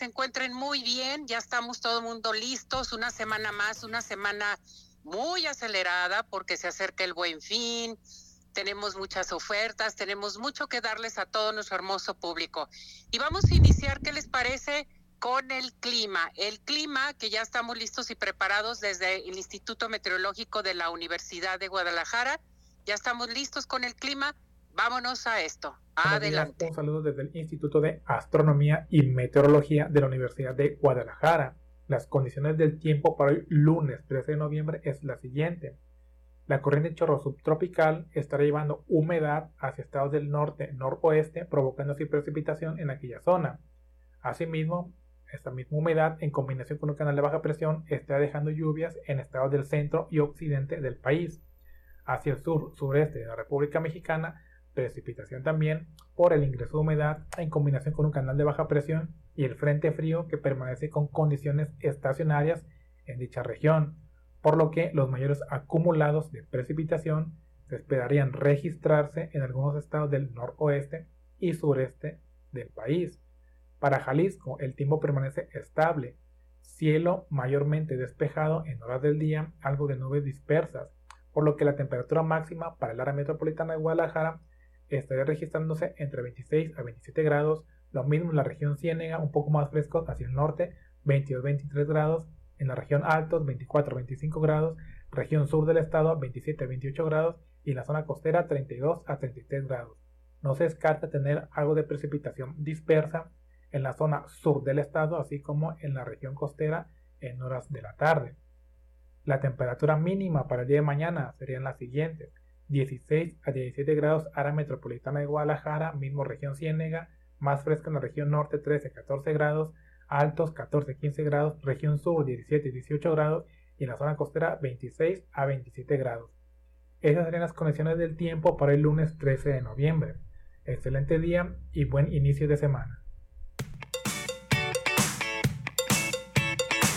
Se encuentren muy bien, ya estamos todo el mundo listos, una semana más, una semana muy acelerada porque se acerca el buen fin, tenemos muchas ofertas, tenemos mucho que darles a todo nuestro hermoso público. Y vamos a iniciar, ¿qué les parece? Con el clima. El clima que ya estamos listos y preparados desde el Instituto Meteorológico de la Universidad de Guadalajara. Ya estamos listos con el clima. Vámonos a esto. Adelante. Un saludo desde el Instituto de Astronomía y Meteorología de la Universidad de Guadalajara. Las condiciones del tiempo para hoy lunes 13 de noviembre es la siguiente. La corriente chorro subtropical estará llevando humedad hacia estados del norte noroeste, provocando así precipitación en aquella zona. Asimismo, esta misma humedad, en combinación con un canal de baja presión, estará dejando lluvias en estados del centro y occidente del país. Hacia el sur, sureste de la República Mexicana, precipitación también por el ingreso de humedad en combinación con un canal de baja presión y el frente frío que permanece con condiciones estacionarias en dicha región, por lo que los mayores acumulados de precipitación se esperarían registrarse en algunos estados del noroeste y sureste del país. Para Jalisco el tiempo permanece estable, cielo mayormente despejado en horas del día, algo de nubes dispersas, por lo que la temperatura máxima para el área metropolitana de Guadalajara estaría registrándose entre 26 a 27 grados, lo mismo en la región Ciénega, un poco más fresco hacia el norte, 22-23 grados, en la región Altos 24-25 grados, región sur del estado 27-28 grados y en la zona costera 32 a 33 grados. No se descarta tener algo de precipitación dispersa en la zona sur del estado, así como en la región costera en horas de la tarde. La temperatura mínima para el día de mañana serían las siguientes: 16 a 17 grados área metropolitana de Guadalajara, mismo región Ciénega, más fresca en la región norte 13 a 14 grados, altos 14 a 15 grados, región sur 17 a 18 grados y en la zona costera 26 a 27 grados. Esas serían las condiciones del tiempo para el lunes 13 de noviembre. Excelente día y buen inicio de semana.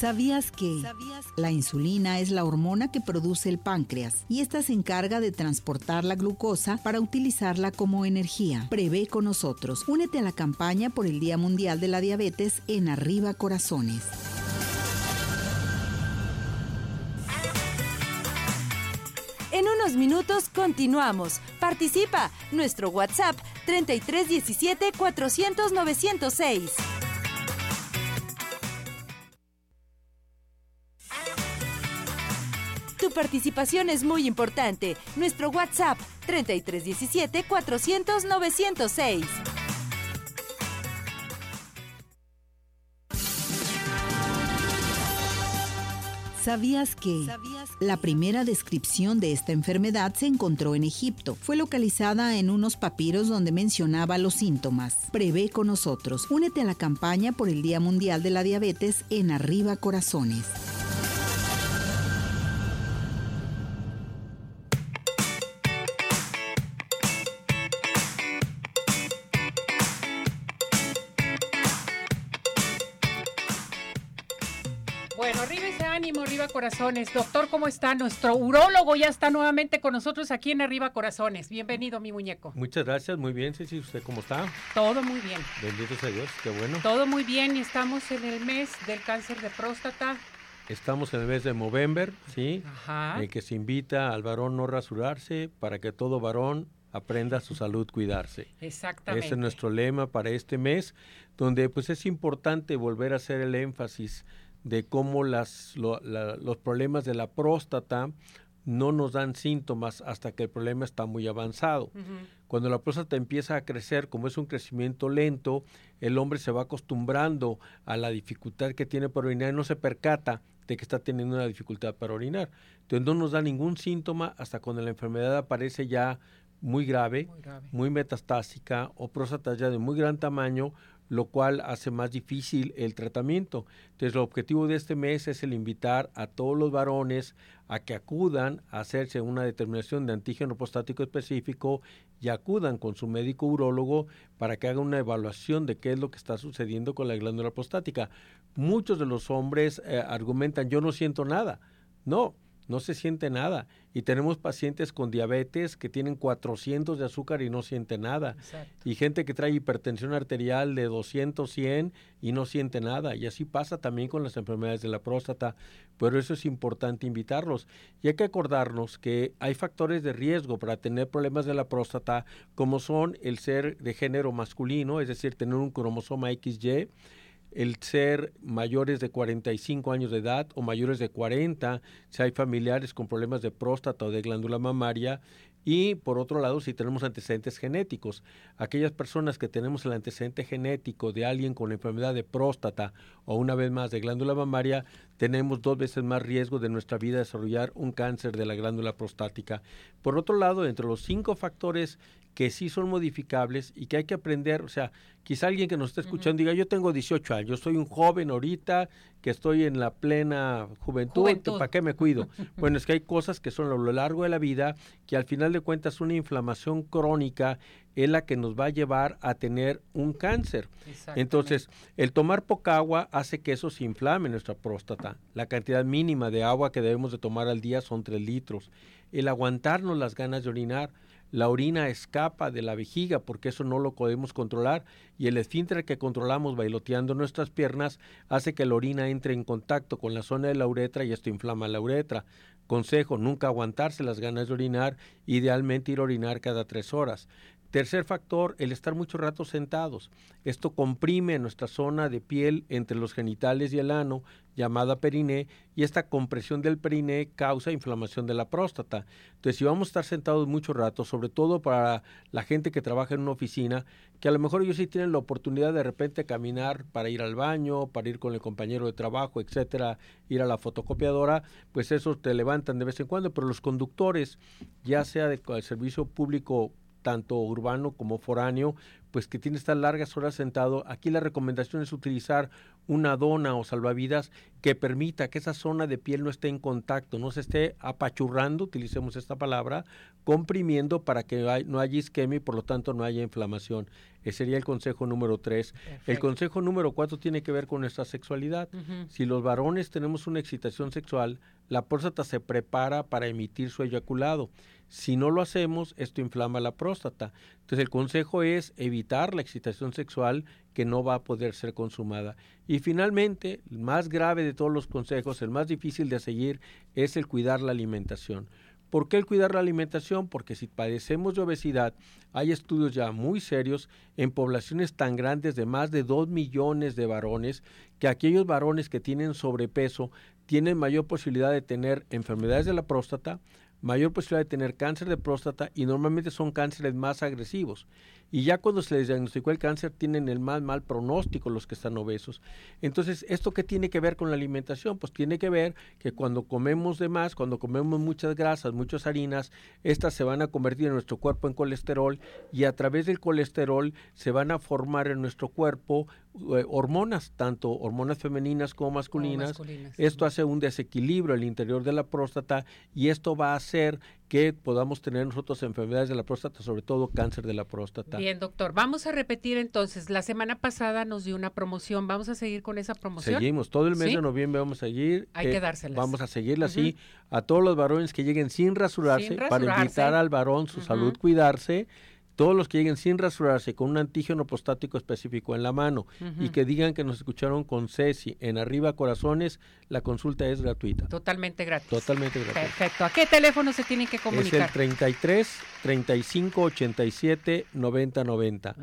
¿Sabías que la insulina es la hormona que produce el páncreas y esta se encarga de transportar la glucosa para utilizarla como energía? Prevé con nosotros. Únete a la campaña por el Día Mundial de la Diabetes en Arriba Corazones. En unos minutos continuamos. Participa. Nuestro WhatsApp 3317 400 906. Participación es muy importante. Nuestro WhatsApp 3317 400 906. ¿Sabías que? La primera descripción de esta enfermedad se encontró en Egipto. Fue localizada en unos papiros donde mencionaba los síntomas. Prevé con nosotros. Únete a la campaña por el Día Mundial de la Diabetes en Arriba Corazones. Corazones. Doctor, ¿cómo está? Nuestro urólogo ya está nuevamente con nosotros aquí en Arriba Corazones. Bienvenido, mi muñeco. Muchas gracias, muy bien, sí, ¿Usted cómo está? Todo muy bien. Bendito sea Dios, qué bueno. Todo muy bien y estamos en el mes del cáncer de próstata. Estamos en el mes de Movember, ¿sí? Ajá. En que se invita al varón no rasurarse para que todo varón aprenda su salud cuidarse. Exactamente. Ese es nuestro lema para este mes, donde pues es importante volver a hacer el énfasis de cómo las, los problemas de la próstata no nos dan síntomas hasta que el problema está muy avanzado. Cuando la próstata empieza a crecer, como es un crecimiento lento, el hombre se va acostumbrando a la dificultad que tiene para orinar y no se percata de que está teniendo una dificultad para orinar. Entonces no nos da ningún síntoma hasta cuando la enfermedad aparece ya muy grave, muy, grave. muy metastásica o próstata ya de muy gran tamaño lo cual hace más difícil el tratamiento. Entonces, el objetivo de este mes es el invitar a todos los varones a que acudan a hacerse una determinación de antígeno prostático específico y acudan con su médico urólogo para que haga una evaluación de qué es lo que está sucediendo con la glándula prostática. Muchos de los hombres eh, argumentan, yo no siento nada. No, no se siente nada. Y tenemos pacientes con diabetes que tienen 400 de azúcar y no siente nada. Y gente que trae hipertensión arterial de 200, 100 y no siente nada. Y así pasa también con las enfermedades de la próstata. Pero eso es importante invitarlos. Y hay que acordarnos que hay factores de riesgo para tener problemas de la próstata, como son el ser de género masculino, es decir, tener un cromosoma XY el ser mayores de 45 años de edad o mayores de 40, si hay familiares con problemas de próstata o de glándula mamaria, y por otro lado, si tenemos antecedentes genéticos, aquellas personas que tenemos el antecedente genético de alguien con enfermedad de próstata o una vez más de glándula mamaria, tenemos dos veces más riesgo de nuestra vida desarrollar un cáncer de la glándula prostática. Por otro lado, entre los cinco factores que sí son modificables y que hay que aprender, o sea, quizá alguien que nos esté escuchando diga, yo tengo 18 años, yo soy un joven ahorita, que estoy en la plena juventud, ¿para qué me cuido? bueno, es que hay cosas que son a lo largo de la vida que al final de cuentas una inflamación crónica es la que nos va a llevar a tener un cáncer. Entonces, el tomar poca agua hace que eso se inflame nuestra próstata. La cantidad mínima de agua que debemos de tomar al día son 3 litros. El aguantarnos las ganas de orinar, la orina escapa de la vejiga porque eso no lo podemos controlar y el esfínter que controlamos bailoteando nuestras piernas hace que la orina entre en contacto con la zona de la uretra y esto inflama la uretra. Consejo, nunca aguantarse las ganas de orinar, idealmente ir a orinar cada tres horas. Tercer factor, el estar mucho rato sentados. Esto comprime nuestra zona de piel entre los genitales y el ano, llamada periné, y esta compresión del periné causa inflamación de la próstata. Entonces, si vamos a estar sentados mucho rato, sobre todo para la gente que trabaja en una oficina, que a lo mejor ellos sí tienen la oportunidad de repente caminar para ir al baño, para ir con el compañero de trabajo, etcétera, ir a la fotocopiadora, pues eso te levantan de vez en cuando, pero los conductores, ya sea del servicio público tanto urbano como foráneo, pues que tiene estas largas horas sentado. Aquí la recomendación es utilizar una dona o salvavidas que permita que esa zona de piel no esté en contacto, no se esté apachurrando, utilicemos esta palabra, comprimiendo para que no haya isquemia y por lo tanto no haya inflamación. Ese sería el consejo número tres. El consejo número cuatro tiene que ver con nuestra sexualidad. Si los varones tenemos una excitación sexual, la próstata se prepara para emitir su eyaculado. Si no lo hacemos, esto inflama la próstata. Entonces el consejo es evitar la excitación sexual que no va a poder ser consumada. Y finalmente, el más grave de todos los consejos, el más difícil de seguir, es el cuidar la alimentación. ¿Por qué el cuidar la alimentación? Porque si padecemos de obesidad, hay estudios ya muy serios en poblaciones tan grandes de más de 2 millones de varones, que aquellos varones que tienen sobrepeso tienen mayor posibilidad de tener enfermedades de la próstata, mayor posibilidad de tener cáncer de próstata y normalmente son cánceres más agresivos. Y ya cuando se les diagnosticó el cáncer tienen el más mal pronóstico los que están obesos. Entonces, ¿esto qué tiene que ver con la alimentación? Pues tiene que ver que cuando comemos de más, cuando comemos muchas grasas, muchas harinas, estas se van a convertir en nuestro cuerpo en colesterol y a través del colesterol se van a formar en nuestro cuerpo eh, hormonas, tanto hormonas femeninas como masculinas. Esto hace un desequilibrio al interior de la próstata y esto va a hacer que podamos tener nosotros enfermedades de la próstata, sobre todo cáncer de la próstata. Bien, doctor. Vamos a repetir entonces. La semana pasada nos dio una promoción. ¿Vamos a seguir con esa promoción? Seguimos. Todo el mes de noviembre vamos a seguir. Hay que eh, dárselas. Vamos a seguirla así. A todos los varones que lleguen sin rasurarse, para invitar al varón su salud, cuidarse todos los que lleguen sin rasurarse con un antígeno prostático específico en la mano y que digan que nos escucharon con Ceci en Arriba Corazones, la consulta es gratuita. Totalmente gratuita. Totalmente gratuita. Perfecto. ¿A qué teléfono se tienen que comunicar? Es el 33 35 87 90 90.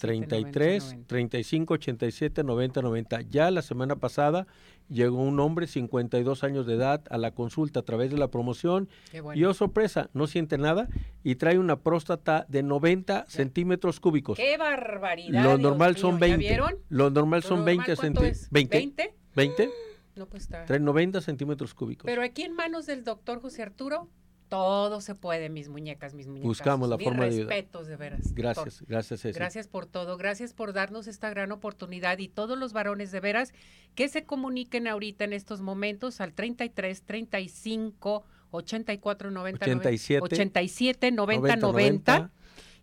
33 35 87 90 90. Ya la semana pasada llegó un hombre 52 años de edad a la consulta a través de la promoción y oh sorpresa, no siente nada y trae una próstata de 90 centímetros cúbicos. ¡Qué barbaridad! Lo normal son 20. Lo normal son 20 centímetros. 20. 20. No, pues está. Trae 90 centímetros cúbicos. Pero aquí en manos del doctor José Arturo, todo se puede, mis muñecas, mis muñecas. Buscamos la forma de respetos, de veras. Gracias, gracias. Gracias por todo, gracias por darnos esta gran oportunidad y todos los varones de veras que se comuniquen ahorita en estos momentos al 33 35 84 90 87, 87 90 90.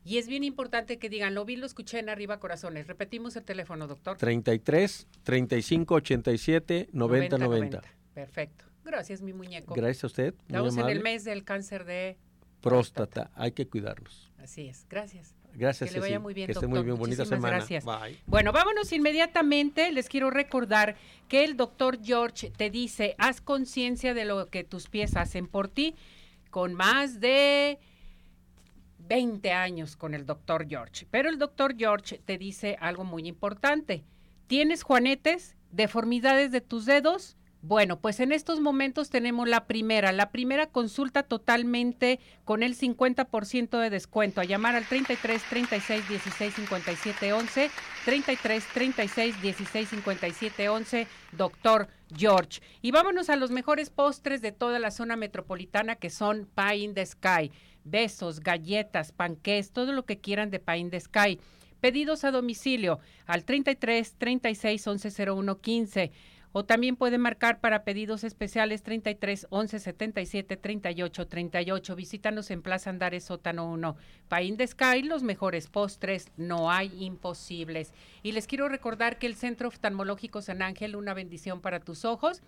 Y es bien importante que digan, lo vi, lo escuché en Arriba Corazones. Repetimos el teléfono, doctor. 33 35 87 90 90. Perfecto. Gracias, mi muñeco. Gracias a usted. Estamos en el mes del cáncer de próstata. Hay que cuidarnos. Así es. Gracias. Gracias. Que le vaya muy bien, que doctor. esté muy bien. Bonita semana. Gracias. Bueno, vámonos inmediatamente. Les quiero recordar que el doctor George te dice, haz conciencia de lo que tus pies hacen por ti. Con más de 20 años con el doctor George. Pero el doctor George te dice algo muy importante. ¿Tienes juanetes, deformidades de tus dedos? Bueno, pues en estos momentos tenemos la primera, la primera consulta totalmente con el 50% de descuento. A llamar al 33 36 16 57 11, 33 36 16 57 11, doctor George. Y vámonos a los mejores postres de toda la zona metropolitana que son Pie in the Sky. Besos, galletas, panqués, todo lo que quieran de Pie in the Sky. Pedidos a domicilio al 33 36 11 01 15 o también puede marcar para pedidos especiales 33 11 77 38 38. Visítanos en Plaza Andares Sótano 1. Paín de Sky, los mejores postres, no hay imposibles. Y les quiero recordar que el Centro Oftalmológico San Ángel, una bendición para tus ojos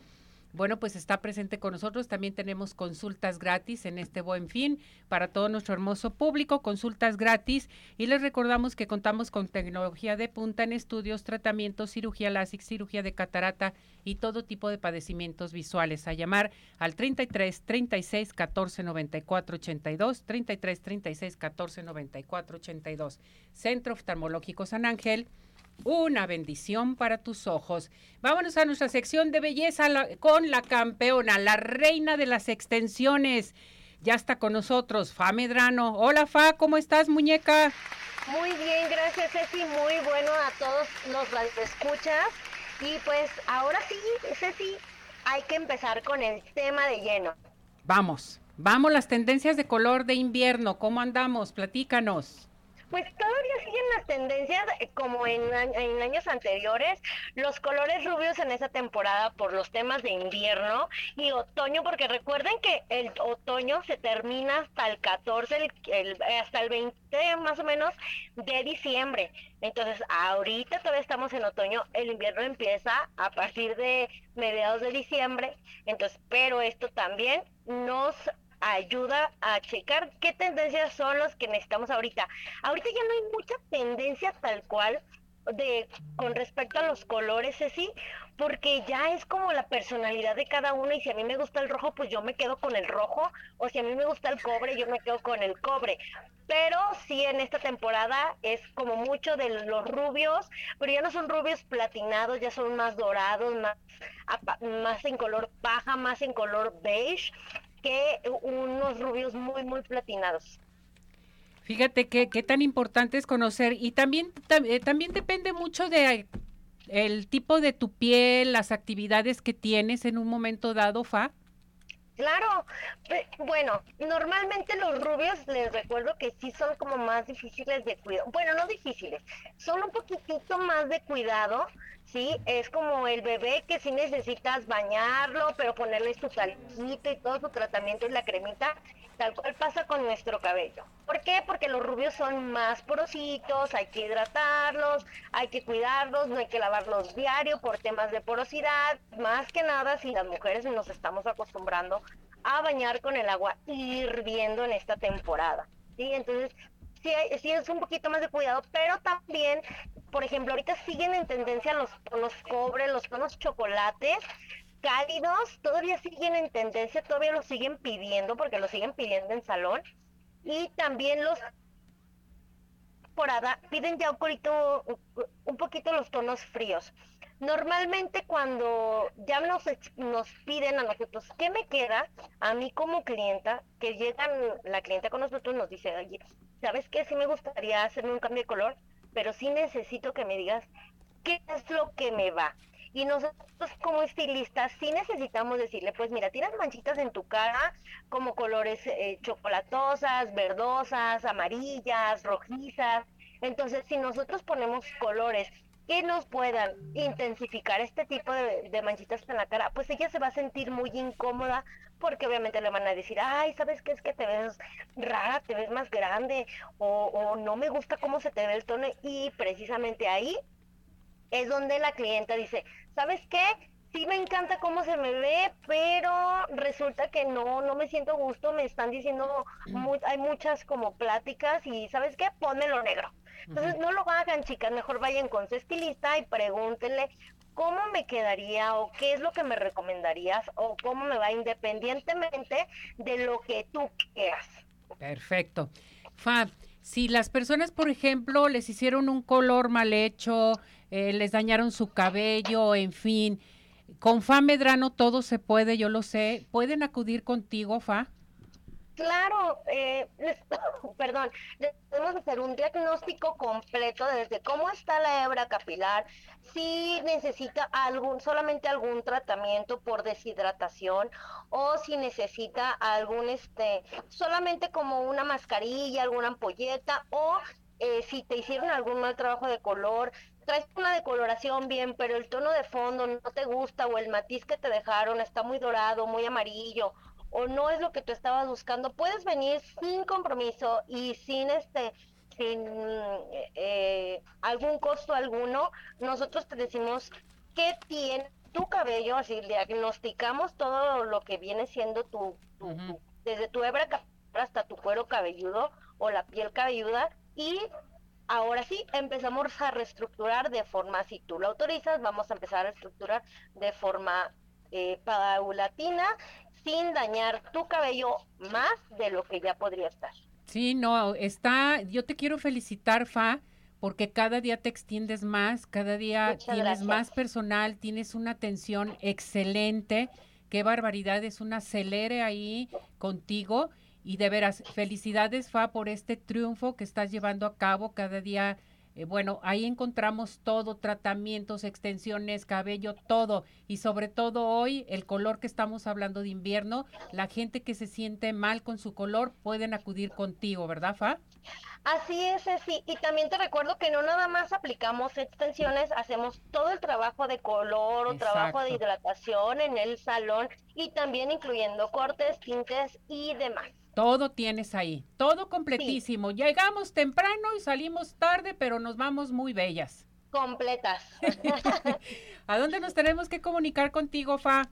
bueno, pues está presente con nosotros. También tenemos consultas gratis en este buen fin para todo nuestro hermoso público, consultas gratis. Y les recordamos que contamos con tecnología de punta en estudios, tratamientos, cirugía láser, cirugía de catarata y todo tipo de padecimientos visuales. A llamar al 33 36 14 94 82, 33 36 14 94 82. Centro Oftalmológico San Ángel una bendición para tus ojos. Vámonos a nuestra sección de belleza con la campeona, la reina de las extensiones. Ya está con nosotros, Fa Medrano. Hola, Fa, ¿cómo estás, muñeca? Muy bien, gracias, Ceci. Muy bueno a todos los escuchas. Y pues ahora sí, Ceci, hay que empezar con el tema de lleno. Vamos, vamos, las tendencias de color de invierno. ¿Cómo andamos? Platícanos. Pues todavía siguen las tendencias eh, como en, años anteriores, los colores rubios en esa temporada por los temas de invierno y otoño, porque recuerden que el otoño se termina hasta el 14, hasta el 20 más o menos de diciembre. Entonces, ahorita todavía estamos en otoño, el invierno empieza a partir de mediados de diciembre, entonces, pero esto también nos ayuda a checar qué tendencias son los que necesitamos ahorita. Ahorita ya no hay mucha tendencia tal cual de con respecto a los colores, sí, porque ya es como la personalidad de cada uno y si a mí me gusta el rojo, pues yo me quedo con el rojo, o si a mí me gusta el cobre, yo me quedo con el cobre. Pero sí en esta temporada es como mucho de los rubios, pero ya no son rubios platinados, ya son más dorados, más, más en color paja, más en color beige. Que unos rubios muy, muy platinados. Fíjate qué tan importante es conocer y también, eh, también depende mucho de el tipo de tu piel, las actividades que tienes en un momento dado, Fa. Claro, bueno, normalmente los rubios les recuerdo que sí son como más difíciles de cuidado. Bueno, no difíciles, son un poquitito más de cuidado, ¿sí? Es como el bebé que sí necesitas bañarlo, pero ponerle su salsita y todo su tratamiento y la cremita, tal cual pasa con nuestro cabello. ¿Por qué? Porque los rubios son más porositos, hay que hidratarlos, hay que cuidarlos, no hay que lavarlos diario por temas de porosidad, más que nada si las mujeres nos estamos acostumbrando a bañar con el agua hirviendo en esta temporada. ¿sí? Entonces, sí, es un poquito más de cuidado, pero también, por ejemplo, ahorita siguen en tendencia los tonos cobre, los tonos chocolates, cálidos, todavía siguen en tendencia, todavía los siguen pidiendo, porque los siguen pidiendo en salón, y también los temporada piden ya un poquito, un poquito los tonos fríos. Normalmente cuando ya nos, nos piden a nosotros, ¿qué me queda? A mí como clienta, que llegan la clienta con nosotros nos dice, oye, ¿sabes qué? Sí me gustaría hacerme un cambio de color, pero sí necesito que me digas qué es lo que me va. Y nosotros como estilistas sí necesitamos decirle, pues mira, tienes manchitas en tu cara como colores eh, chocolatosas, verdosas, amarillas, rojizas. Entonces, si nosotros ponemos colores que nos puedan intensificar este tipo de, manchitas en la cara, pues ella se va a sentir muy incómoda porque obviamente le van a decir, ay, ¿sabes qué es que te ves rara, te ves más grande o, o no me gusta cómo se te ve el tono? Y precisamente ahí es donde la clienta dice, ¿sabes qué? Sí me encanta cómo se me ve, pero resulta que no, no me siento gusto, me están diciendo, hay muchas como pláticas y ¿sabes qué? Pónmelo negro. Entonces no lo hagan, chicas, mejor vayan con su estilista y pregúntenle cómo me quedaría o qué es lo que me recomendarías o cómo me va independientemente de lo que tú quieras. Perfecto. Fab, si las personas, por ejemplo, les hicieron un color mal hecho, eh, les dañaron su cabello, en fin, con Fa Medrano todo se puede, yo lo sé. ¿Pueden acudir contigo, Fa? Claro, eh, perdón, debemos hacer un diagnóstico completo desde cómo está la hebra capilar, si necesita algún, solamente algún tratamiento por deshidratación o si necesita algún, este, solamente como una mascarilla, alguna ampolleta o eh, si te hicieron algún mal trabajo de color, traes una decoloración bien, pero el tono de fondo no te gusta o el matiz que te dejaron está muy dorado, muy amarillo o no es lo que tú estabas buscando, puedes venir sin compromiso y sin este sin eh, algún costo alguno, nosotros te decimos qué tiene tu cabello, así diagnosticamos todo lo que viene siendo tu, desde tu hebra hasta tu cuero cabelludo o la piel cabelluda y ahora sí empezamos a reestructurar de forma, si tú lo autorizas, vamos a empezar a reestructurar de forma eh, paulatina sin dañar tu cabello más de lo que ya podría estar. Sí, no, está, yo te quiero felicitar, Fa, porque cada día te extiendes más, cada día tienes más personal, tienes una atención excelente, qué barbaridad, es un acelere ahí contigo y de veras, felicidades, Fa, por este triunfo que estás llevando a cabo cada día eh, bueno, ahí encontramos todo, tratamientos, extensiones, cabello, todo. Y sobre todo hoy, el color que estamos hablando de invierno, la gente que se siente mal con su color pueden acudir contigo, ¿verdad, Fa? Así es, sí. Y también te recuerdo que no nada más aplicamos extensiones, hacemos todo el trabajo de color o trabajo de hidratación en el salón y también incluyendo cortes, tintes y demás. Todo tienes ahí, todo completísimo. Llegamos temprano y salimos tarde, pero nos vamos muy bellas. Completas. ¿A dónde nos tenemos que comunicar contigo, Fa?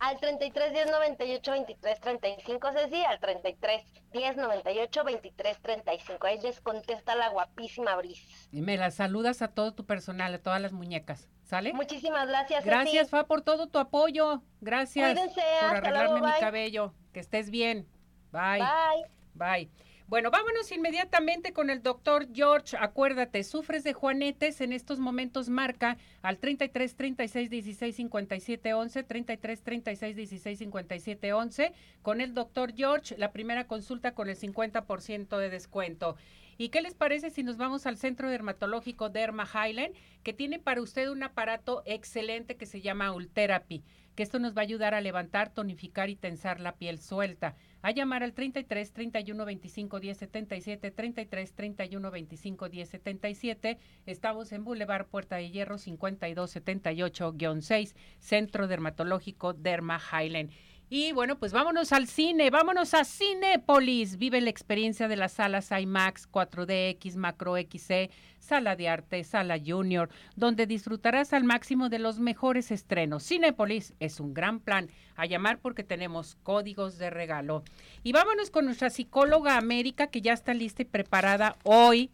Al 33 10 98 23 35, Ceci, al 33 10 98 23 35. Ahí les contesta la guapísima Bris. Y me la saludas a todo tu personal, a todas las muñecas. ¿Sale? Muchísimas gracias. Gracias, Fa, por todo tu apoyo. Gracias por arreglarme mi cabello. Que estés bien. Bye. Bye. Bye. Bueno, vámonos inmediatamente con el doctor George. Acuérdate, sufres de juanetes, en estos momentos marca al 33 36 16 57 11, 33 36 16 57 11, con el doctor George, la primera consulta con el 50% de descuento. ¿Y qué les parece si nos vamos al Centro Dermatológico Derma Highland, que tiene para usted un aparato excelente que se llama Ultherapy, que esto nos va a ayudar a levantar, tonificar y tensar la piel suelta? A llamar al 33 31 25 10 77 33 31 25 10 77 estamos en Boulevard Puerta de Hierro 52 78-6 Centro Dermatológico Derma Highland y bueno, pues vámonos al cine, vámonos a Cinépolis. Vive la experiencia de las salas IMAX, 4DX, Macro XC, Sala de Arte, Sala Junior, donde disfrutarás al máximo de los mejores estrenos. Cinépolis es un gran plan. A llamar porque tenemos códigos de regalo. Y vámonos con nuestra psicóloga América, que ya está lista y preparada hoy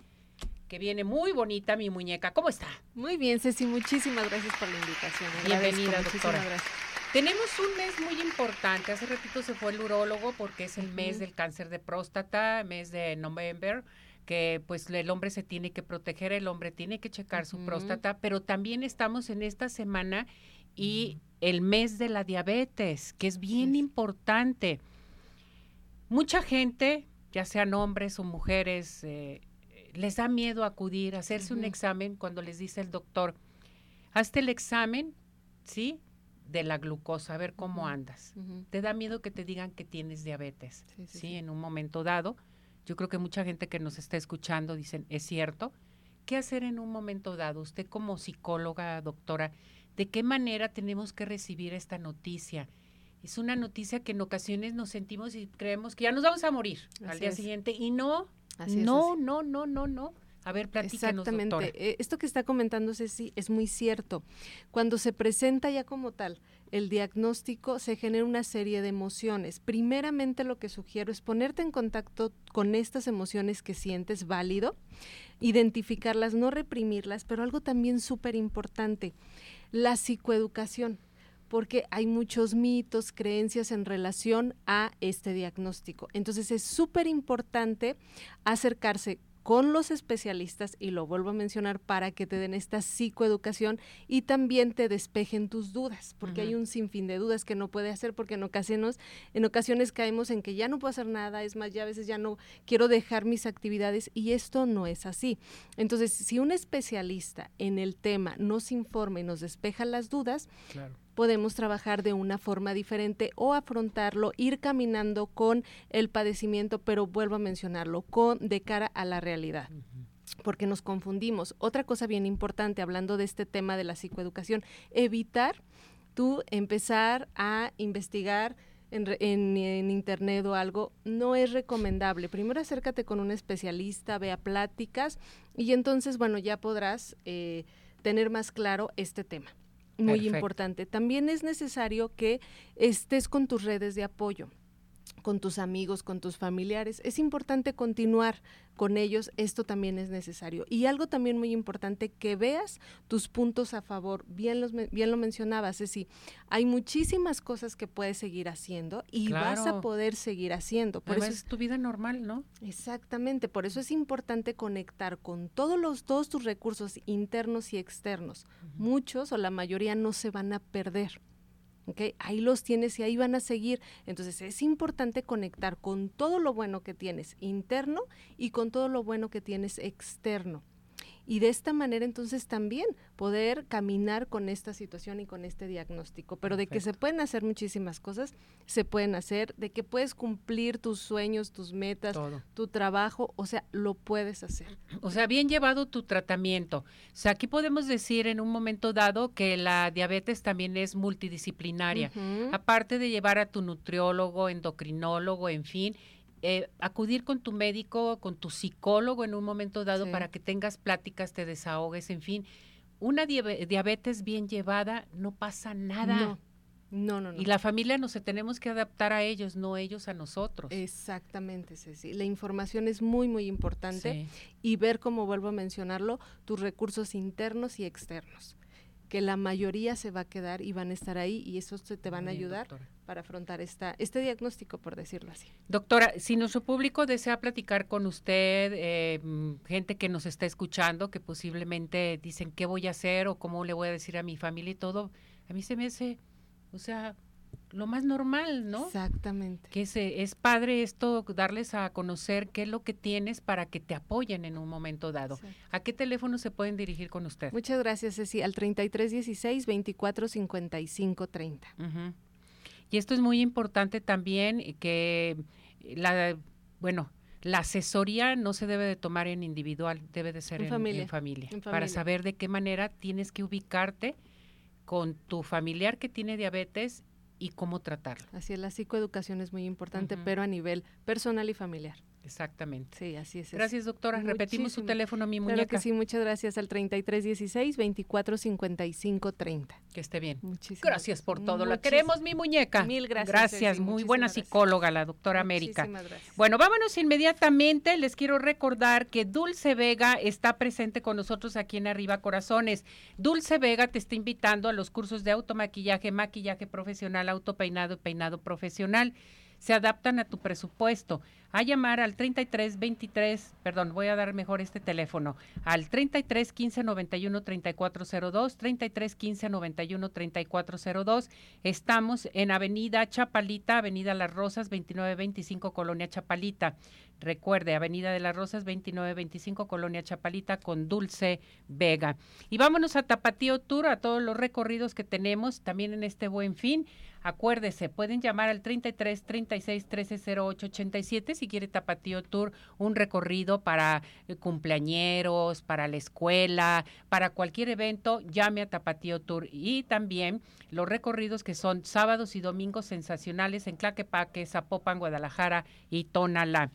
que viene muy bonita mi muñeca. ¿Cómo está? Muy bien, Ceci, muchísimas gracias por la invitación. Bienvenida, doctora. Tenemos un mes muy importante. Hace ratito se fue el urólogo porque es el mes del cáncer de próstata, mes de noviembre que pues el hombre se tiene que proteger, el hombre tiene que checar su próstata, pero también estamos en esta semana y el mes de la diabetes, que es bien importante. Mucha gente, ya sean hombres o mujeres, eh, les da miedo acudir, a hacerse un examen cuando les dice el doctor, hazte el examen, ¿sí? De la glucosa, a ver cómo andas. Te da miedo que te digan que tienes diabetes, sí, En un momento dado. Yo creo que mucha gente que nos está escuchando dicen, es cierto. ¿Qué hacer en un momento dado? Usted como psicóloga, doctora, ¿de qué manera tenemos que recibir esta noticia? Es una noticia que en ocasiones nos sentimos y creemos que ya nos vamos a morir al día siguiente y no, no, no, no, no, no. A ver, platícanos, Exactamente. Eh, esto que está comentando Ceci es muy cierto. Cuando se presenta ya como tal el diagnóstico, se genera una serie de emociones. Primeramente lo que sugiero es ponerte en contacto con estas emociones que sientes válido, identificarlas, no reprimirlas, pero algo también súper importante, la psicoeducación porque hay muchos mitos, creencias en relación a este diagnóstico. Entonces es súper importante acercarse con los especialistas, y lo vuelvo a mencionar, para que te den esta psicoeducación y también te despejen tus dudas, porque hay un sinfín de dudas que no puede hacer, porque en ocasiones, en ocasiones caemos en que ya no puedo hacer nada, es más, ya a veces ya no quiero dejar mis actividades y esto no es así. Entonces, si un especialista en el tema nos informa y nos despeja las dudas, claro podemos trabajar de una forma diferente o afrontarlo, ir caminando con el padecimiento, pero vuelvo a mencionarlo, con de cara a la realidad. porque nos confundimos. Otra cosa bien importante, hablando de este tema de la psicoeducación, evitar tú empezar a investigar en, internet o algo, no es recomendable. Primero acércate con un especialista, vea pláticas y entonces, bueno, ya podrás eh, tener más claro este tema muy importante. También es necesario que estés con tus redes de apoyo con tus amigos, con tus familiares. Es importante continuar con ellos, esto también es necesario. Y algo también muy importante, que veas tus puntos a favor. Bien, los, bien lo mencionabas, Ceci, hay muchísimas cosas que puedes seguir haciendo y vas a poder seguir haciendo. Por eso es tu vida normal, ¿no? Exactamente, por eso es importante conectar con todos, los, todos tus recursos internos y externos. Muchos o la mayoría no se van a perder. Ahí los tienes y ahí van a seguir. Entonces es importante conectar con todo lo bueno que tienes interno y con todo lo bueno que tienes externo y de esta manera entonces también poder caminar con esta situación y con este diagnóstico. Pero de que se pueden hacer muchísimas cosas, se pueden hacer, de que puedes cumplir tus sueños, tus metas, tu trabajo, o sea, lo puedes hacer. O sea, bien llevado tu tratamiento. O sea, aquí podemos decir en un momento dado que la diabetes también es multidisciplinaria. Aparte de llevar a tu nutriólogo, endocrinólogo, en fin, eh, acudir con tu médico, con tu psicólogo en un momento dado para que tengas pláticas, te desahogues, en fin. Una diabetes bien llevada no pasa nada. No. No, no, Y la familia nos tenemos que adaptar a ellos, no ellos a nosotros. Exactamente, Ceci. La información es muy, muy importante y ver, como vuelvo a mencionarlo, tus recursos internos y externos que la mayoría se va a quedar y van a estar ahí y esos te van a ayudar para afrontar esta, este diagnóstico, por decirlo así. Doctora, si nuestro público desea platicar con usted, eh, gente que nos está escuchando, que posiblemente dicen qué voy a hacer o cómo le voy a decir a mi familia y todo, a mí se me hace, o sea, lo más normal, ¿no? Exactamente. Que es, es padre esto, darles a conocer qué es lo que tienes para que te apoyen en un momento dado. ¿A qué teléfono se pueden dirigir con usted? Muchas gracias, Ceci. Al 3316 2455 30. Y esto es muy importante también que la, bueno, la asesoría no se debe de tomar en individual, debe de ser en, familia, familia, para saber de qué manera tienes que ubicarte con tu familiar que tiene diabetes y cómo tratarlo. Así es, la psicoeducación es muy importante, pero a nivel personal y familiar. Exactamente. Sí, así es. Gracias, doctora. Repetimos su teléfono, mi muñeca. Claro que sí, muchas gracias al 3316 245530. Que esté bien. Muchísimas gracias por todo. La queremos, mi muñeca. Mil gracias. Gracias, muy buena psicóloga, la doctora América. Bueno, vámonos inmediatamente. Les quiero recordar que Dulce Vega está presente con nosotros aquí en Arriba Corazones. Dulce Vega te está invitando a los cursos de automaquillaje, maquillaje profesional, autopeinado y peinado profesional se adaptan a tu presupuesto. A llamar al 33 23, perdón, voy a dar mejor este teléfono, al 33 15 91 3402, 33 15 91 3402. Estamos en Avenida Chapalita, Avenida Las Rosas, 2925 Colonia Chapalita. Recuerde, Avenida de las Rosas 2925, Colonia Chapalita, con Dulce Vega. Y vámonos a Tapatío Tour, a todos los recorridos que tenemos también en este buen fin. Acuérdese, pueden llamar al 33 36 13 08 87 si quiere Tapatío Tour, un recorrido para eh, cumpleañeros, para la escuela, para cualquier evento, llame a Tapatío Tour. Y también los recorridos que son sábados y domingos sensacionales en Claquepaque, Zapopan, Guadalajara y Tonalá.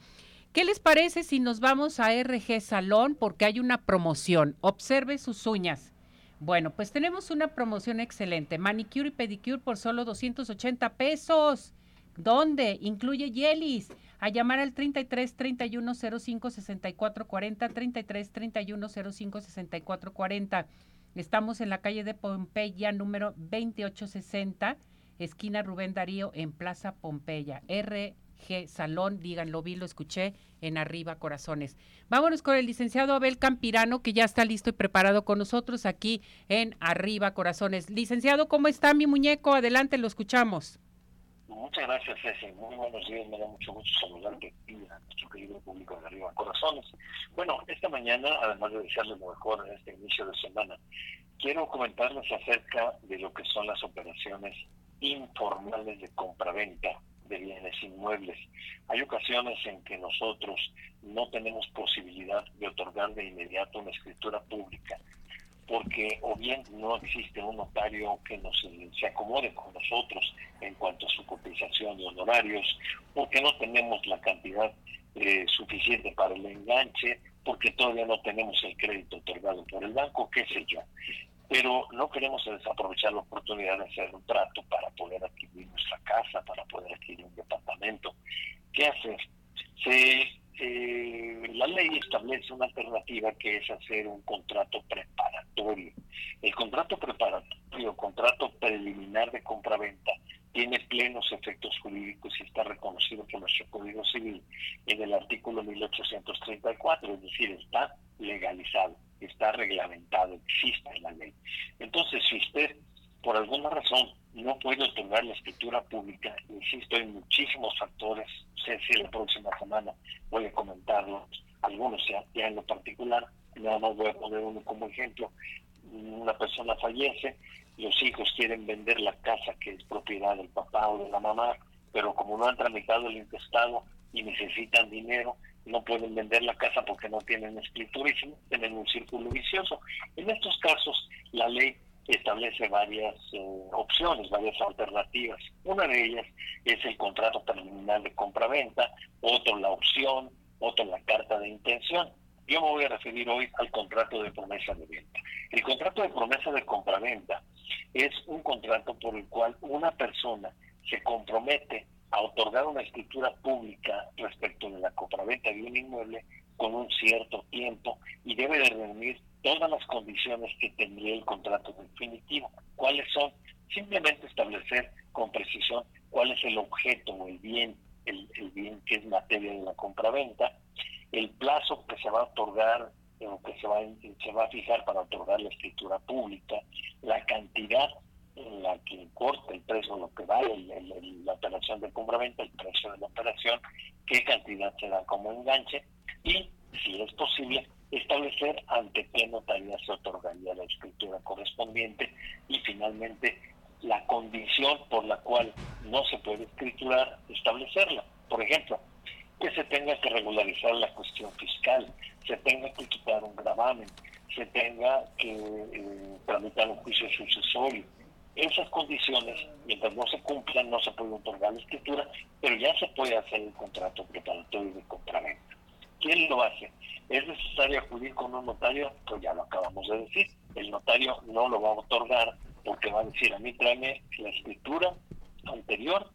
¿Qué les parece si nos vamos a RG Salón porque hay una promoción? Observe sus uñas. Bueno, pues tenemos una promoción excelente. Manicure y pedicure por solo 280 pesos. ¿Dónde? Incluye yelis. A llamar al 33 31 05 64 40, 33 31 05 64 40. Estamos en la calle de Pompeya, número 2860, esquina Rubén Darío, en Plaza Pompeya. R G Salón, díganlo, vi, lo escuché en Arriba Corazones. Vámonos con el licenciado Abel Campirano, que ya está listo y preparado con nosotros aquí en Arriba Corazones. Licenciado, ¿cómo está mi muñeco? Adelante, lo escuchamos. Muchas gracias, Ceci. Muy buenos días. Me da mucho gusto saludarte y a nuestro querido público de Arriba Corazones. Bueno, esta mañana, además de desearles lo mejor en este inicio de semana, quiero comentarles acerca de lo que son las operaciones informales de compraventa de bienes inmuebles. Hay ocasiones en que nosotros no tenemos posibilidad de otorgar de inmediato una escritura pública porque o bien no existe un notario que nos se acomode con nosotros en cuanto a su cotización de honorarios, porque no tenemos la cantidad eh, suficiente para el enganche, porque todavía no tenemos el crédito otorgado por el banco, qué sé yo pero no queremos desaprovechar la oportunidad de hacer un trato para poder adquirir nuestra casa, para poder adquirir un departamento. ¿Qué hacer? Se, eh, la ley establece una alternativa que es hacer un contrato preparatorio. El contrato preparatorio, contrato preliminar de compraventa, tiene plenos efectos jurídicos y está reconocido por nuestro Código Civil en el artículo 1834, es decir, está legalizado está reglamentado, existe en la ley. Entonces, si usted por alguna razón no puede otorgar la escritura pública, insisto, hay muchísimos factores, sé si la próxima semana voy a comentarlos, algunos ya, ya en lo particular, nada más voy a poner uno como ejemplo, una persona fallece, los hijos quieren vender la casa que es propiedad del papá o de la mamá, pero como no han tramitado el intestado y necesitan dinero, no pueden vender la casa porque no tienen escritura y tienen un círculo vicioso. En estos casos, la ley establece varias eh, opciones, varias alternativas. Una de ellas es el contrato preliminar de compra-venta, otro la opción, otro la carta de intención. Yo me voy a referir hoy al contrato de promesa de venta. El contrato de promesa de compra-venta es un contrato por el cual una persona se compromete a otorgar una escritura pública respecto de la compraventa de un inmueble con un cierto tiempo y debe de reunir todas las condiciones que tendría el contrato definitivo. ¿Cuáles son? Simplemente establecer con precisión cuál es el objeto o el bien, el, bien que es materia de la compraventa, el plazo que se va a otorgar o que se va, a fijar para otorgar la escritura pública, la cantidad en la que importa el precio, lo que vale la operación de compraventa, el precio de la operación, qué cantidad se da como enganche y, si es posible, establecer ante qué notaría se otorgaría la escritura correspondiente y finalmente la condición por la cual no se puede escriturar, establecerla. Por ejemplo, que se tenga que regularizar la cuestión fiscal, se tenga que quitar un gravamen, se tenga que eh, tramitar un juicio sucesorio. Esas condiciones, mientras no se cumplan, no se puede otorgar la escritura, pero ya se puede hacer el contrato preparatorio de compraventa. ¿Quién lo hace? ¿Es necesario acudir con un notario? Pues ya lo acabamos de decir. El notario no lo va a otorgar porque va a decir, a mí tráeme la escritura anterior,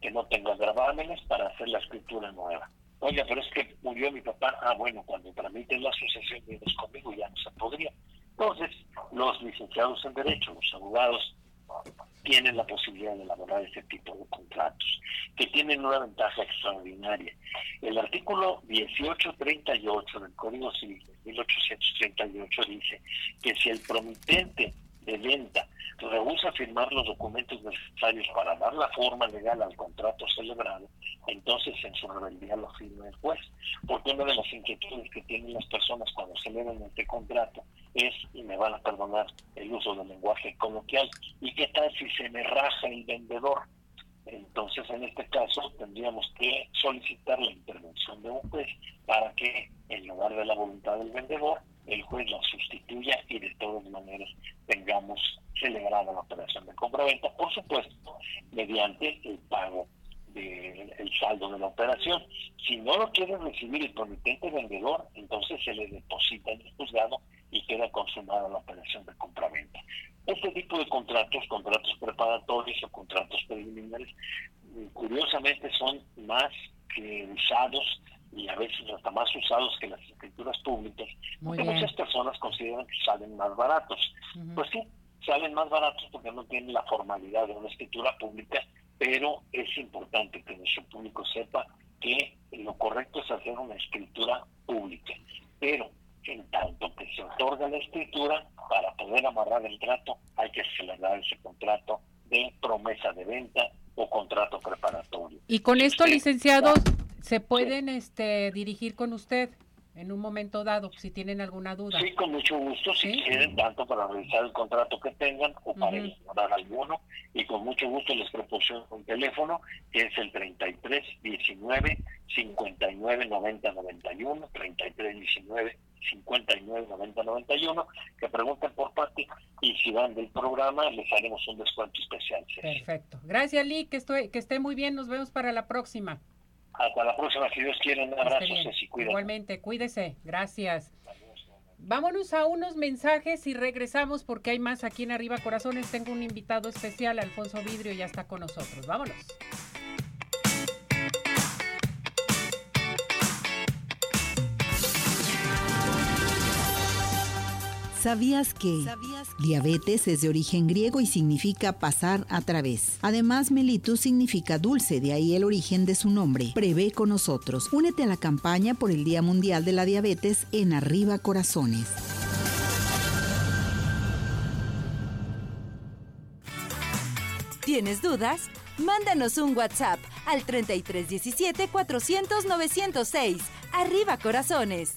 que no tenga gravámenes para hacer la escritura nueva. Oiga, pero es que murió mi papá. Ah, bueno, cuando tramiten la sucesión vienes conmigo ya no se podría. Entonces, los licenciados en Derecho, los abogados, tienen la posibilidad de elaborar ese tipo de contratos, que tienen una ventaja extraordinaria. El artículo 1838 del Código Civil de 1838 dice que si el promitente de venta rehúsa firmar los documentos necesarios para dar la forma legal al contrato celebrado, entonces en su rebeldía lo firma el juez. Porque una de las inquietudes que tienen las personas cuando celebran este contrato es, y me van a perdonar el uso del lenguaje coloquial, ¿y qué tal si se me raja el vendedor? Entonces, en este caso, tendríamos que solicitar la intervención de un juez para que, en lugar de la voluntad del vendedor, el juez la sustituya y de todas maneras tengamos celebrada la operación de compra-venta, por supuesto, mediante el pago del saldo de la operación. Si no lo quiere recibir el promitente vendedor, entonces se le deposita en el juzgado y queda consumada la operación de compra-venta. Este tipo de contratos, contratos preparatorios o contratos preliminares, curiosamente son más que usados y a veces hasta más usados que las escrituras públicas, porque muchas personas consideran que salen más baratos. Pues sí, salen más baratos porque no tienen la formalidad de una escritura pública, pero es importante que nuestro público sepa que lo correcto es hacer una escritura pública. Pero en tanto que se otorga la escritura, para poder amarrar el trato hay que celebrar ese contrato de promesa de venta o contrato preparatorio. Y con esto, licenciado, se pueden este, dirigir con usted en un momento dado, si tienen alguna duda. Sí, con mucho gusto, si quieren, tanto para revisar el contrato que tengan o para ignorar alguno, y con mucho gusto les proporciono un teléfono que es el 33 19 59 90 91, 33 19 59 90 91, que pregunten por parte y si van del programa les haremos un descuento especial. Perfecto. Gracias, Lee, que, estoy, que esté muy bien, nos vemos para la próxima. Hasta la próxima, si Dios quiere. Un abrazo, Ceci, Igualmente, cuídese. Gracias. Vámonos a unos mensajes y regresamos porque hay más aquí en Arriba Corazones. Tengo un invitado especial, Alfonso Vidrio, ya está con nosotros. Vámonos. ¿Sabías que diabetes es de origen griego y significa pasar a través? Además, mellitus significa dulce, de ahí el origen de su nombre. Prevé con nosotros. Únete a la campaña por el Día Mundial de la Diabetes en Arriba Corazones. ¿Tienes dudas? Mándanos un WhatsApp al 3317 400 906. Arriba Corazones.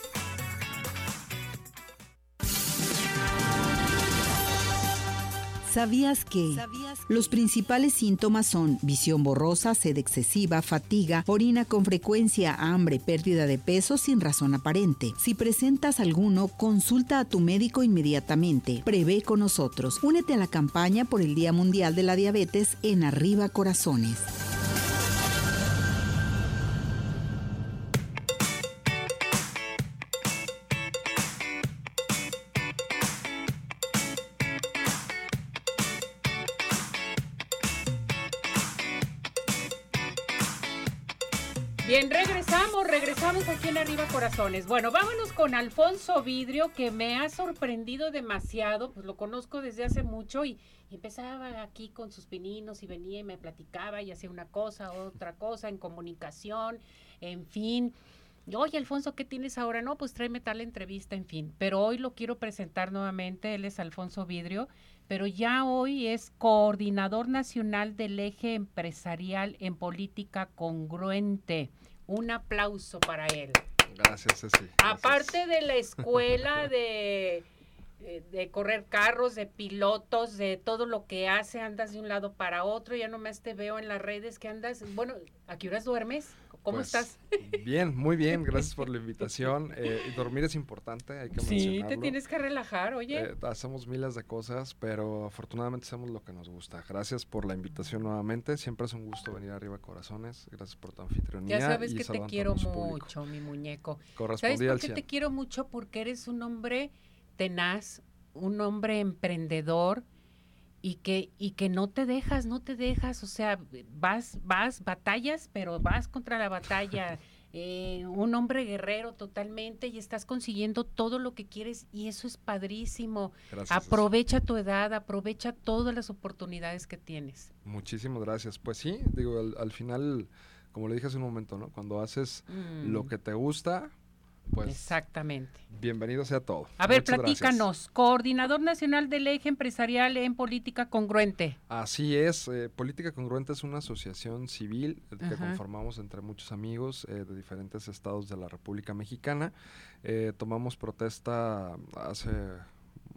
¿Sabías que los principales síntomas son visión borrosa, sed excesiva, fatiga, orina con frecuencia, hambre, pérdida de peso sin razón aparente? Si presentas alguno, consulta a tu médico inmediatamente. Prevé con nosotros. Únete a la campaña por el Día Mundial de la Diabetes en Arriba Corazones. Arriba Corazones. Bueno, vámonos con Alfonso Vidrio, que me ha sorprendido demasiado, pues lo conozco desde hace mucho y, empezaba aquí con sus pininos y venía y me platicaba y hacía una cosa, otra cosa en comunicación, en fin. Oye, Alfonso, ¿qué tienes ahora? No, pues tráeme tal entrevista, en fin. Pero hoy lo quiero presentar nuevamente. Él es Alfonso Vidrio, pero ya hoy es coordinador nacional del eje empresarial en política congruente. Un aplauso para él. Gracias, Ceci. Aparte de la escuela de, de, correr carros, de pilotos, de todo lo que hace, andas de un lado para otro, ya nomás te veo en las redes que andas, bueno, ¿a qué horas duermes? ¿Cómo pues, estás? Bien, muy bien, gracias por la invitación. Eh, dormir es importante, hay que mencionarlo. Sí, te tienes que relajar, oye. Eh, hacemos miles de cosas, pero afortunadamente hacemos lo que nos gusta. Gracias por la invitación nuevamente, siempre es un gusto venir arriba Corazones. Gracias por tu anfitrionía. Ya sabes que te quiero mucho, mi muñeco. ¿Sabes por qué te quiero mucho? Porque eres un hombre tenaz, un hombre emprendedor, y que y que no te dejas, no te dejas, o sea, vas vas batallas, pero vas contra la batalla. Eh, un hombre guerrero totalmente y estás consiguiendo todo lo que quieres y eso es padrísimo. aprovecha tu edad, aprovecha todas las oportunidades que tienes. Muchísimas gracias. Pues sí, digo, al, final, como le dije hace un momento, ¿no? Cuando haces lo mm. que te gusta, pues, Exactamente. Bienvenido sea todo. A ver, platícanos, coordinador nacional del eje empresarial en política congruente. Así es, eh, Política Congruente es una asociación civil que conformamos entre muchos amigos eh, de diferentes estados de la República Mexicana. Eh, tomamos protesta hace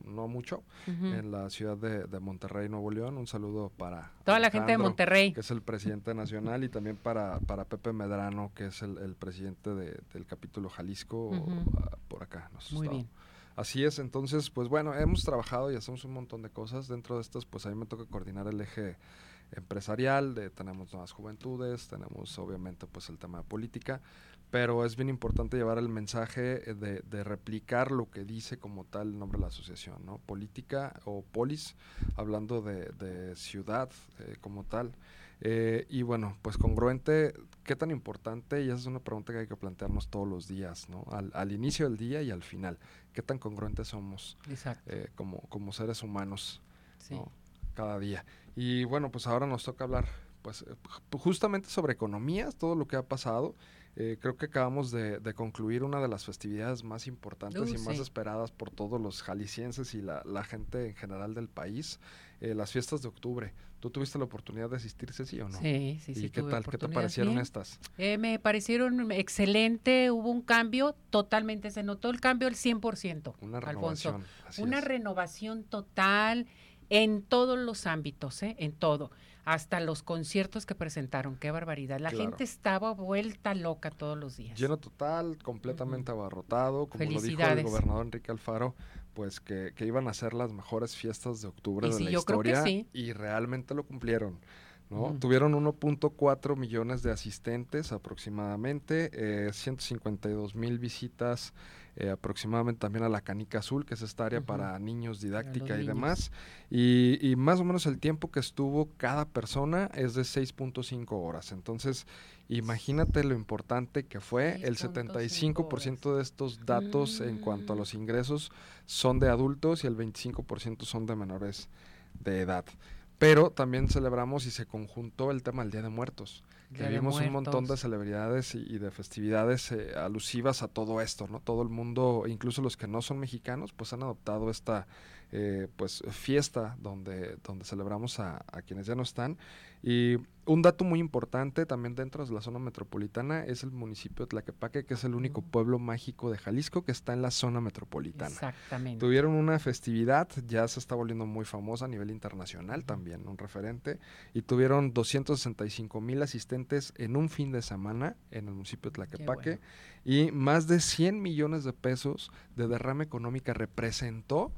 no mucho, en la ciudad de, Monterrey, Nuevo León. Un saludo para... Toda la gente de Monterrey. Que es el presidente nacional y también para, para Pepe Medrano, que es el, presidente del capítulo Jalisco, ah, por acá. Muy bien. Así es, entonces, pues bueno, hemos trabajado y hacemos un montón de cosas. Dentro de estas, pues a mí me toca coordinar el eje empresarial, de, tenemos nuevas juventudes, tenemos obviamente pues el tema de política, pero es bien importante llevar el mensaje eh, de, replicar lo que dice como tal el nombre de la asociación, ¿no? Política o polis, hablando de, ciudad eh, como tal. Eh, y bueno, pues congruente, ¿qué tan importante? Y esa es una pregunta que hay que plantearnos todos los días, ¿no? Al, inicio del día y al final. ¿Qué tan congruentes somos como, como seres humanos cada día? Y bueno, pues ahora nos toca hablar pues justamente sobre economías, todo lo que ha pasado eh, creo que acabamos de, concluir una de las festividades más importantes y más esperadas por todos los jaliscienses y la, gente en general del país, eh, las fiestas de octubre. ¿Tú tuviste la oportunidad de asistir, sí o no? Sí, sí, sí. ¿Y qué tal? ¿Qué te parecieron estas? Eh, me parecieron excelente, hubo un cambio totalmente, se notó el cambio al 100%. Una renovación. Una renovación total en todos los ámbitos, ¿eh? en todo hasta los conciertos que presentaron, qué barbaridad. La gente estaba vuelta loca todos los días. Lleno total, completamente abarrotado, como lo dijo el gobernador Enrique Alfaro, pues que, iban a ser las mejores fiestas de octubre de la historia y realmente lo cumplieron. ¿no? Tuvieron 1.4 millones de asistentes aproximadamente, eh, 152 mil visitas eh, aproximadamente también a la Canica Azul, que es esta área para niños, didáctica y demás. Y, más o menos el tiempo que estuvo cada persona es de 6.5 horas. Entonces, imagínate lo importante que fue. El 75% de estos datos en cuanto a los mm. ingresos son de adultos y el 25% son de menores de edad. Pero también celebramos y se conjuntó el tema del Día de Muertos que vimos un montón de celebridades y, de festividades eh, alusivas a todo esto, ¿no? Todo el mundo, incluso los que no son mexicanos, pues han adoptado esta eh, pues fiesta donde, donde celebramos a, a, quienes ya no están. Y un dato muy importante también dentro de la zona metropolitana es el municipio de Tlaquepaque, que es el único pueblo mágico de Jalisco que está en la zona metropolitana. Exactamente. Tuvieron una festividad, ya se está volviendo muy famosa a nivel internacional también, un referente, y tuvieron 265 mil asistentes en un fin de semana en el municipio de Tlaquepaque y más de 100 millones de pesos de derrama económica representó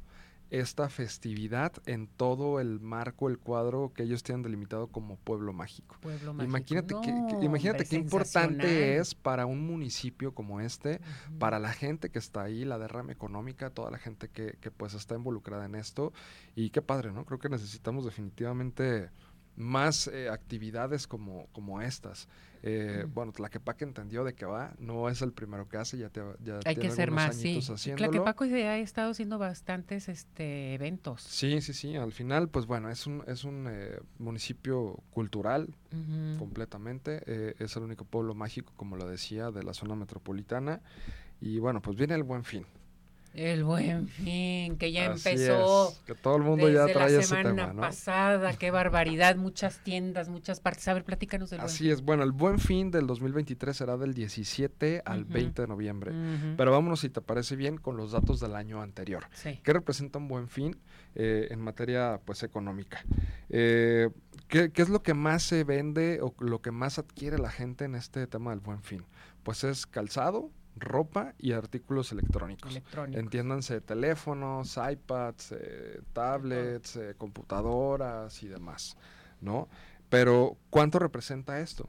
esta festividad en todo el marco, el cuadro que ellos tienen delimitado como pueblo mágico. Imagínate, que, imagínate qué importante es para un municipio como este, para la gente que está ahí, la derrama económica, toda la gente que, que, pues está involucrada en esto. Y qué padre, ¿no? Creo que necesitamos definitivamente más eh, actividades como, como estas. Eh, bueno, Tlaquepaque entendió de qué va, no es el primero que hace, ya, te, ya Hay que ser más, sí. Tlaquepaque ha estado haciendo bastantes este, eventos. Sí, sí, sí, al final, pues bueno, es un, es un eh, municipio cultural completamente, eh, es el único pueblo mágico, como lo decía, de la zona metropolitana, y bueno, pues viene el buen fin. El buen fin, que ya empezó. que todo el mundo ya trae la semana pasada, qué barbaridad, muchas tiendas, muchas partes. A ver, platícanos del Así es, bueno, el buen fin del 2023 será del 17 al 20 de noviembre. Pero vámonos, si te parece bien, con los datos del año anterior. ¿Qué representa un buen fin eh, en materia pues económica? Eh, ¿qué, ¿Qué es lo que más se vende o lo que más adquiere la gente en este tema del buen fin? Pues es calzado, ropa y artículos electrónicos. Entiéndanse teléfonos, iPads, eh, tablets, eh, computadoras y demás, ¿no? Pero ¿cuánto representa esto?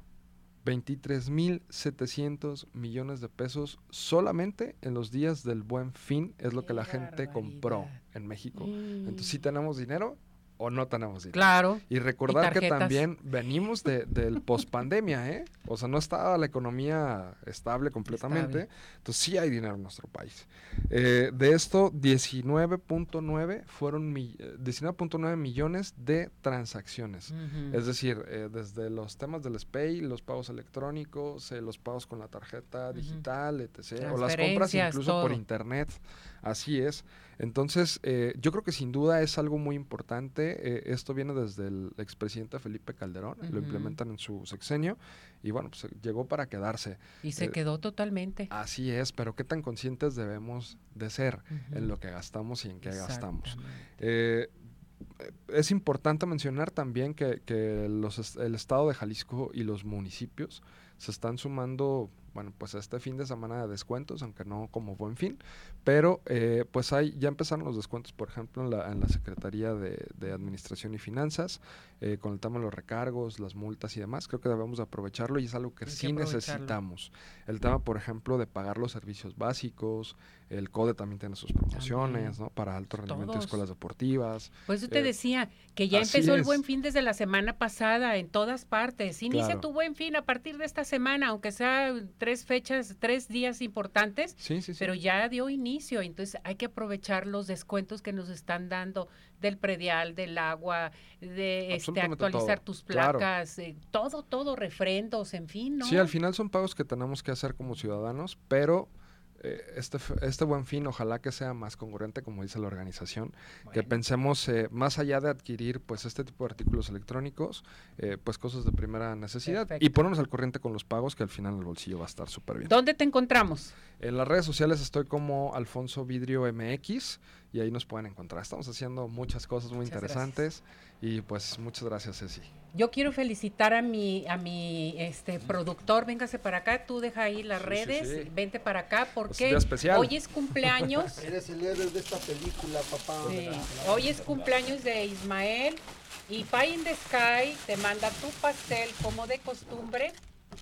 23.700 millones de pesos solamente en los días del buen fin es lo que la gente compró en México. Entonces, si tenemos dinero, o no tenemos dinero. Claro. Y recordar que también venimos de, del pospandemia, ¿eh? O sea, no estaba la economía estable completamente. Entonces sí hay dinero en nuestro país. Eh, de esto, 19.9 fueron 19.9 millones de transacciones. Es decir, eh, desde los temas del SPAY, los pagos electrónicos, eh, los pagos con la tarjeta digital, etc. O las compras incluso por internet. Así es. Entonces, eh, yo creo que sin duda es algo muy importante. Eh, esto viene desde el expresidente Felipe Calderón, lo implementan en su sexenio y bueno, pues llegó para quedarse. Y se eh, quedó totalmente. Así es, pero qué tan conscientes debemos de ser en lo que gastamos y en qué gastamos. es importante mencionar también que, que los, el estado de Jalisco y los municipios se están sumando bueno, pues este fin de semana de descuentos, aunque no como buen fin, pero eh, pues hay, ya empezaron los descuentos, por ejemplo, en la, en la Secretaría de, Administración y Finanzas, eh, con el tema de los recargos, las multas y demás, creo que debemos aprovecharlo y es algo que sí necesitamos. El tema, por ejemplo, de pagar los servicios básicos, el CODE también tiene sus promociones, ¿no? Para alto rendimiento de escuelas deportivas. Pues yo te eh, decía que ya empezó el buen fin desde la semana pasada en todas partes. Inicia tu buen fin a partir de esta semana, aunque sea tres fechas, tres días importantes, sí, sí, pero ya dio inicio. Entonces hay que aprovechar los descuentos que nos están dando del predial, del agua, de este, actualizar tus placas, eh, todo, todo, refrendos, en fin, ¿no? Sí, al final son pagos que tenemos que hacer como ciudadanos, pero este, este buen fin ojalá que sea más congruente, como dice la organización, que pensemos eh, más allá de adquirir pues este tipo de artículos electrónicos, eh, pues cosas de primera necesidad y ponernos al corriente con los pagos que al final el bolsillo va a estar súper bien. ¿Dónde te encontramos? En las redes sociales estoy como Alfonso Vidrio MX y ahí nos pueden encontrar. Estamos haciendo muchas cosas muy interesantes y pues muchas gracias Ceci. Yo quiero felicitar a mi, a mi este productor, véngase para acá, tú deja ahí las redes, vente para acá, porque hoy es cumpleaños. Eres el héroe de esta película, papá. Hoy es cumpleaños de Ismael y Pie in the Sky te manda tu pastel como de costumbre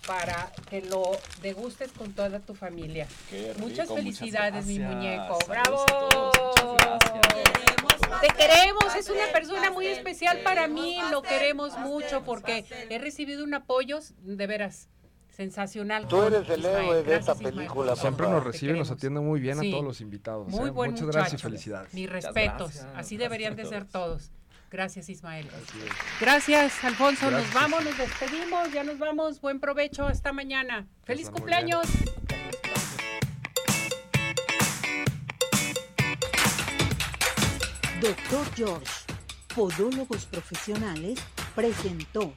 para que lo degustes con toda tu familia. muchas felicidades, mi muñeco. ¡Bravo! Te queremos, es una persona muy especial para mí, lo queremos mucho porque he recibido un apoyo de veras sensacional. Tú eres el héroe de esta película. Siempre nos recibe, nos atiende muy bien a todos los invitados. Muy ¿eh? Muchas gracias y felicidades. Mis respetos, así deberían de ser todos. Gracias, Ismael. Gracias, Alfonso. Nos vamos, nos despedimos, ya nos vamos. Buen provecho, hasta mañana. ¡Feliz cumpleaños! Doctor George, Podólogos Profesionales, presentó